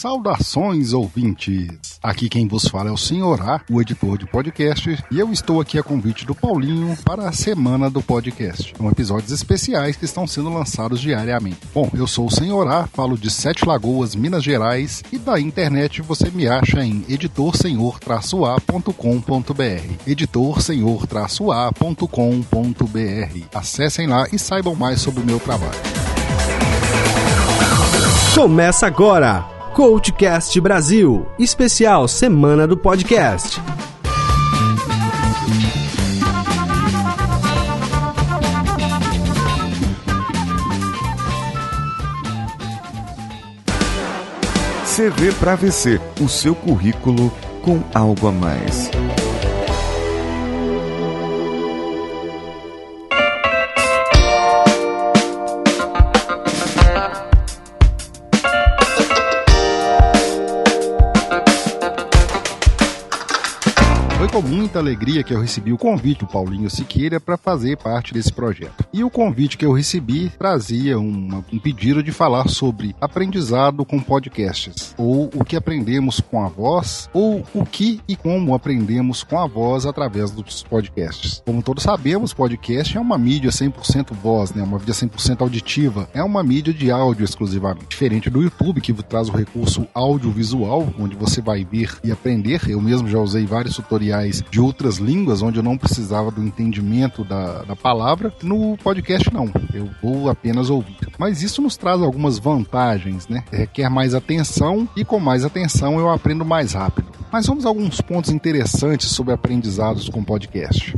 Saudações, ouvintes! Aqui quem vos fala é o Senhor A, o editor de podcast, e eu estou aqui a convite do Paulinho para a semana do podcast. São episódios especiais que estão sendo lançados diariamente. Bom, eu sou o Senhor A, falo de Sete Lagoas, Minas Gerais, e da internet você me acha em editorsenhor-a.com.br. editorsenhor-a.com.br. Acessem lá e saibam mais sobre o meu trabalho. Começa agora! Coachcast Brasil, especial Semana do Podcast. CV para VC, o seu currículo com algo a mais. Muita alegria que eu recebi o convite do Paulinho Siqueira para fazer parte desse projeto. E o convite que eu recebi trazia uma, um pedido de falar sobre aprendizado com podcasts, ou o que aprendemos com a voz, ou o que e como aprendemos com a voz através dos podcasts. Como todos sabemos, podcast é uma mídia 100% voz, né? uma mídia 100% auditiva, é uma mídia de áudio exclusivamente. Diferente do YouTube, que traz o recurso audiovisual, onde você vai ver e aprender. Eu mesmo já usei vários tutoriais de outras línguas, onde eu não precisava do entendimento da, da palavra. No podcast, não. Eu vou apenas ouvir. Mas isso nos traz algumas vantagens, né? Requer mais atenção e com mais atenção eu aprendo mais rápido. Mas vamos a alguns pontos interessantes sobre aprendizados com podcast.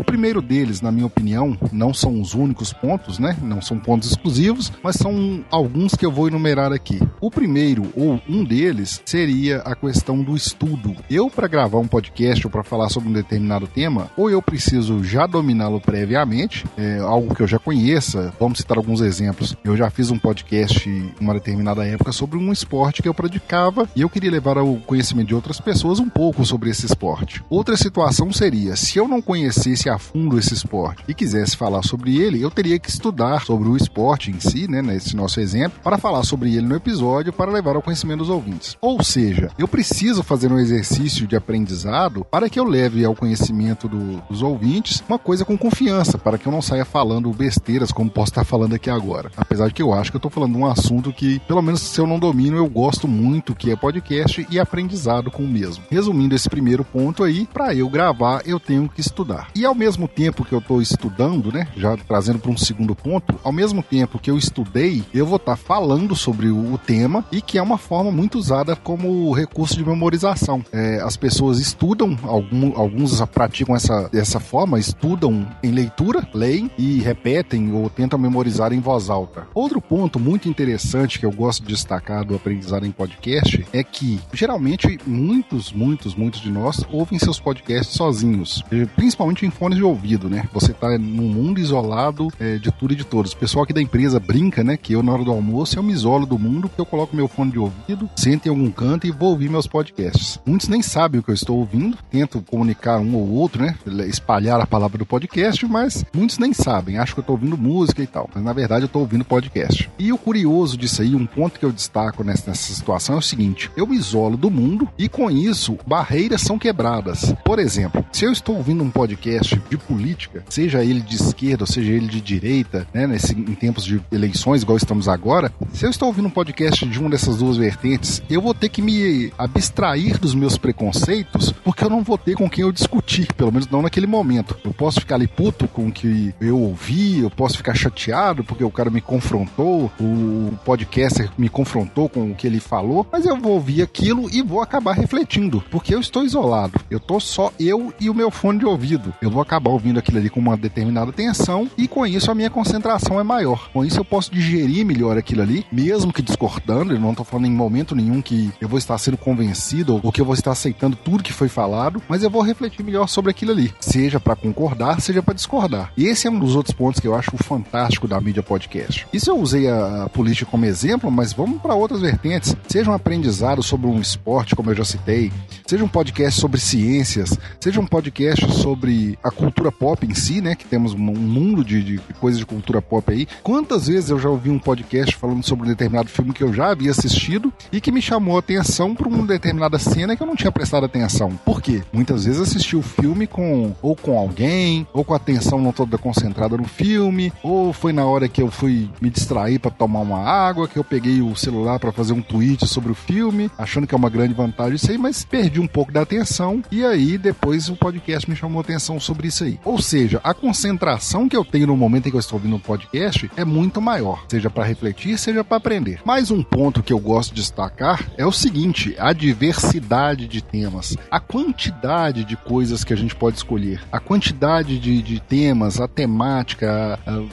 O primeiro deles, na minha opinião, não são os únicos pontos, né? Não são pontos exclusivos, mas são alguns que eu vou enumerar aqui. O primeiro, ou um deles, seria a questão do estudo. Eu, para gravar um podcast ou para falar sobre um determinado tema, ou eu preciso já dominá-lo previamente, é, algo que eu já conheça. Vamos citar alguns exemplos. Eu já fiz um podcast uma determinada época sobre um esporte que eu praticava e eu queria levar ao conhecimento de outras pessoas um pouco sobre esse esporte. Outra situação seria, se eu não conhecesse a fundo esse esporte e quisesse falar sobre ele, eu teria que estudar sobre o esporte em si, né, nesse nosso exemplo, para falar sobre ele no episódio para levar ao conhecimento dos ouvintes. Ou seja, eu preciso fazer um exercício de aprendizado para que eu leve ao conhecimento do, dos ouvintes uma coisa com confiança, para que eu não saia falando besteiras como posso estar falando aqui agora. Apesar de que eu acho que eu estou falando de um assunto que, pelo menos se eu não domino, eu gosto muito, que é podcast e aprendizado com o mesmo. Resumindo esse primeiro ponto aí, para eu gravar eu tenho que estudar. E ao mesmo tempo que eu estou estudando, né, já trazendo para um segundo ponto, ao mesmo tempo que eu estudei, eu vou estar tá falando sobre o, tema e que é uma forma muito usada como recurso de memorização. É, as pessoas estudam, algum, alguns praticam essa, essa forma, estudam em leitura, leem e repetem ou tentam memorizar em voz alta. Outro ponto muito interessante que eu gosto de destacar do aprendizado em podcast é que geralmente muitos, muitos, muitos de nós ouvem seus podcasts sozinhos, principalmente em fones de ouvido, né? Você tá num mundo isolado é, de tudo e de todos. O pessoal aqui da empresa brinca, né? Que eu, na hora do almoço, eu me isolo do mundo, porque eu coloco meu fone de ouvido, sento em algum canto e vou ouvir meus podcasts. Muitos nem sabem o que eu estou ouvindo, tento comunicar um ou outro, né? Espalhar a palavra do podcast, mas muitos nem sabem, acham que eu estou ouvindo música e tal. Mas na verdade eu estou ouvindo podcast. E o curioso disso aí, um ponto que eu destaco nessa, nessa situação é o seguinte: eu me isolo do mundo e com isso barreiras são quebradas. Por exemplo, se eu estou ouvindo um podcast debate de política, seja ele de esquerda ou seja ele de direita, né, nesse, em tempos de eleições, igual estamos agora, se eu estou ouvindo um podcast de uma dessas duas vertentes, eu vou ter que me abstrair dos meus preconceitos, porque eu não vou ter com quem eu discutir, pelo menos não naquele momento. Eu posso ficar ali puto com o que eu ouvi, eu posso ficar chateado porque o cara me confrontou, o podcaster me confrontou com o que ele falou, mas eu vou ouvir aquilo e vou acabar refletindo, porque eu estou isolado. Eu tô só eu e o meu fone de ouvido. Eu vou acabar ouvindo aquilo ali com uma determinada atenção e com isso a minha concentração é maior. Com isso eu posso digerir melhor aquilo ali, mesmo que discordando, eu não estou falando em momento nenhum que eu vou estar sendo convencido ou que eu vou estar aceitando tudo que foi falado, mas eu vou refletir melhor sobre aquilo ali, seja para concordar, seja para discordar. E esse é um dos outros pontos que eu acho fantástico da mídia podcast. Isso eu usei a, a política como exemplo, mas vamos para outras vertentes. Seja um aprendizado sobre um esporte, como eu já citei, seja um podcast sobre ciências, seja um podcast sobre a cultura pop em si, né? Que temos um mundo de, de coisas de cultura pop aí. Quantas vezes eu já ouvi um podcast falando sobre um determinado filme que eu já havia assistido e que me chamou a atenção por uma determinada cena que eu não tinha prestado atenção. Por quê? Muitas vezes assisti o filme com ou com alguém, ou com a atenção não toda concentrada no filme, ou foi na hora que eu fui me distrair para tomar uma água, que eu peguei o celular para fazer um tweet sobre o filme, achando que é uma grande vantagem isso aí, mas perdi um pouco da atenção e aí depois o podcast me chamou a atenção sobre isso aí. Ou seja, a concentração que eu tenho no momento em que eu estou ouvindo o podcast é muito maior, seja para refletir, seja para aprender. Mais um ponto que eu gosto de destacar é o seguinte: a diversidade de temas, a quantidade de coisas que a gente pode escolher, a quantidade de, de temas, a temática, a, a,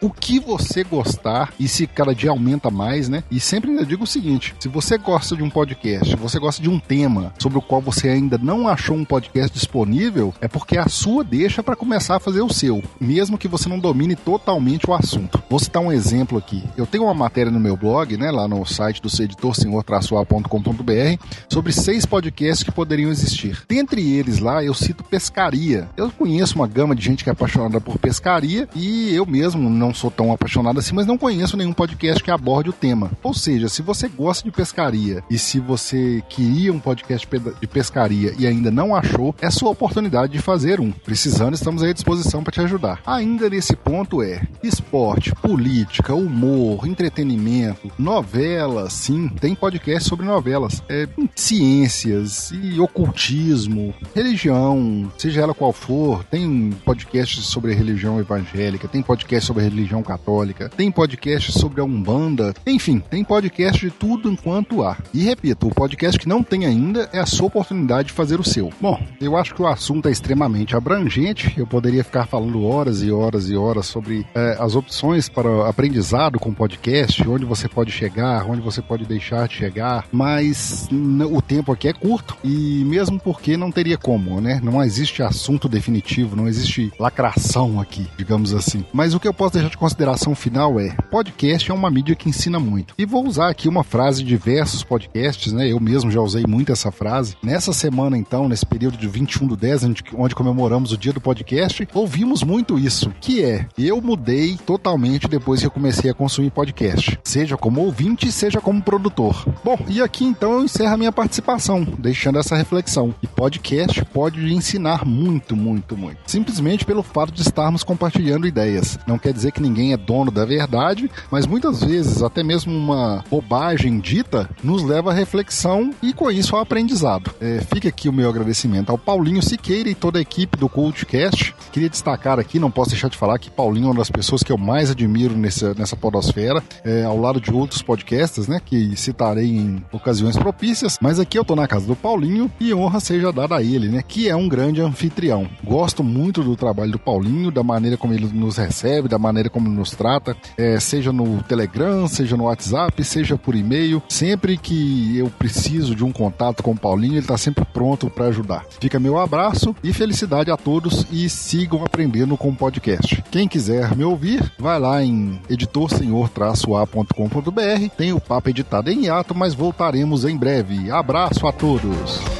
o que você gostar e se cada dia aumenta mais, né? E sempre ainda digo o seguinte: se você gosta de um podcast, você gosta de um tema sobre o qual você ainda não achou um podcast disponível, é porque a sua deixa para começar a fazer o seu, mesmo que você não domine totalmente o assunto. Vou citar um exemplo aqui. Eu tenho uma matéria no meu blog, né, lá no site do editor senhor-a.com.br, sobre seis podcasts que poderiam existir. Dentre eles lá, eu cito pescaria. Eu conheço uma gama de gente que é apaixonada por pescaria e eu mesmo não sou tão apaixonado assim, mas não conheço nenhum podcast que aborde o tema. Ou seja, se você gosta de pescaria e se você queria um podcast de pescaria e ainda não achou, é sua oportunidade de fazer um. Precisando, estamos à disposição para te ajudar. Ainda nesse ponto é esporte, política, humor, entretenimento, novelas, sim, tem podcast sobre novelas, é, ciências e ocultismo, religião, seja ela qual for, tem podcast sobre religião evangélica, tem podcast sobre religião católica, tem podcast sobre a Umbanda, enfim, tem podcast de tudo enquanto há. E repito, o podcast que não tem ainda é a sua oportunidade de fazer o seu. Bom, eu acho que o assunto é extremamente abrangente, eu poderia ficar falando horas e horas e horas sobre é, as opções para aprendizado com podcast, onde você pode chegar, onde você pode deixar de chegar, mas o tempo aqui é curto e mesmo porque não teria como, né? Não existe assunto definitivo, não existe lacração aqui, digamos assim. Mas o que eu posso deixar de consideração final é: podcast é uma mídia que ensina muito. E vou usar aqui uma frase de diversos podcasts, né? Eu mesmo já usei muito essa frase. Nessa semana, então, nesse período de 21 do 10, onde comemoramos o dia do podcast, ouvimos muito isso, que é: eu mudei totalmente depois que eu comecei a consumir podcast, seja como ouvinte, seja como produtor. Bom, e aqui então eu encerro a minha participação, deixando essa reflexão. E podcast pode ensinar muito, muito, muito. Simplesmente pelo fato de estarmos compartilhando ideias. Não quer dizer que ninguém é dono da verdade, mas muitas vezes até mesmo uma bobagem dita nos leva à reflexão e com isso ao aprendizado. É, fica aqui o meu agradecimento ao Paulinho Siqueira e toda a equipe do Cultcast. Queria destacar aqui, não posso deixar de falar que Paulinho é uma das pessoas que eu mais admiro nessa, nessa podosfera, é, ao lado de outros podcasts, né, que citarei em ocasiões propícias, mas aqui eu tô na casa do Paulinho e honra seja dada a ele, né, que é um grande anfitrião. Gosto muito do trabalho do Paulinho, da maneira como ele nos recebe, da maneira como ele nos trata, é, seja no Telegram, seja no WhatsApp, seja por e-mail. Sempre que eu preciso de um contato com o Paulinho, ele está sempre pronto para ajudar. Fica meu abraço e felicidade a todos e sigam aprendendo com o podcast. Quem quiser me ouvir, vai lá em editorsenhor-a.com.br. Tem o papo editado em hiato, mas voltaremos em breve. Abraço a todos.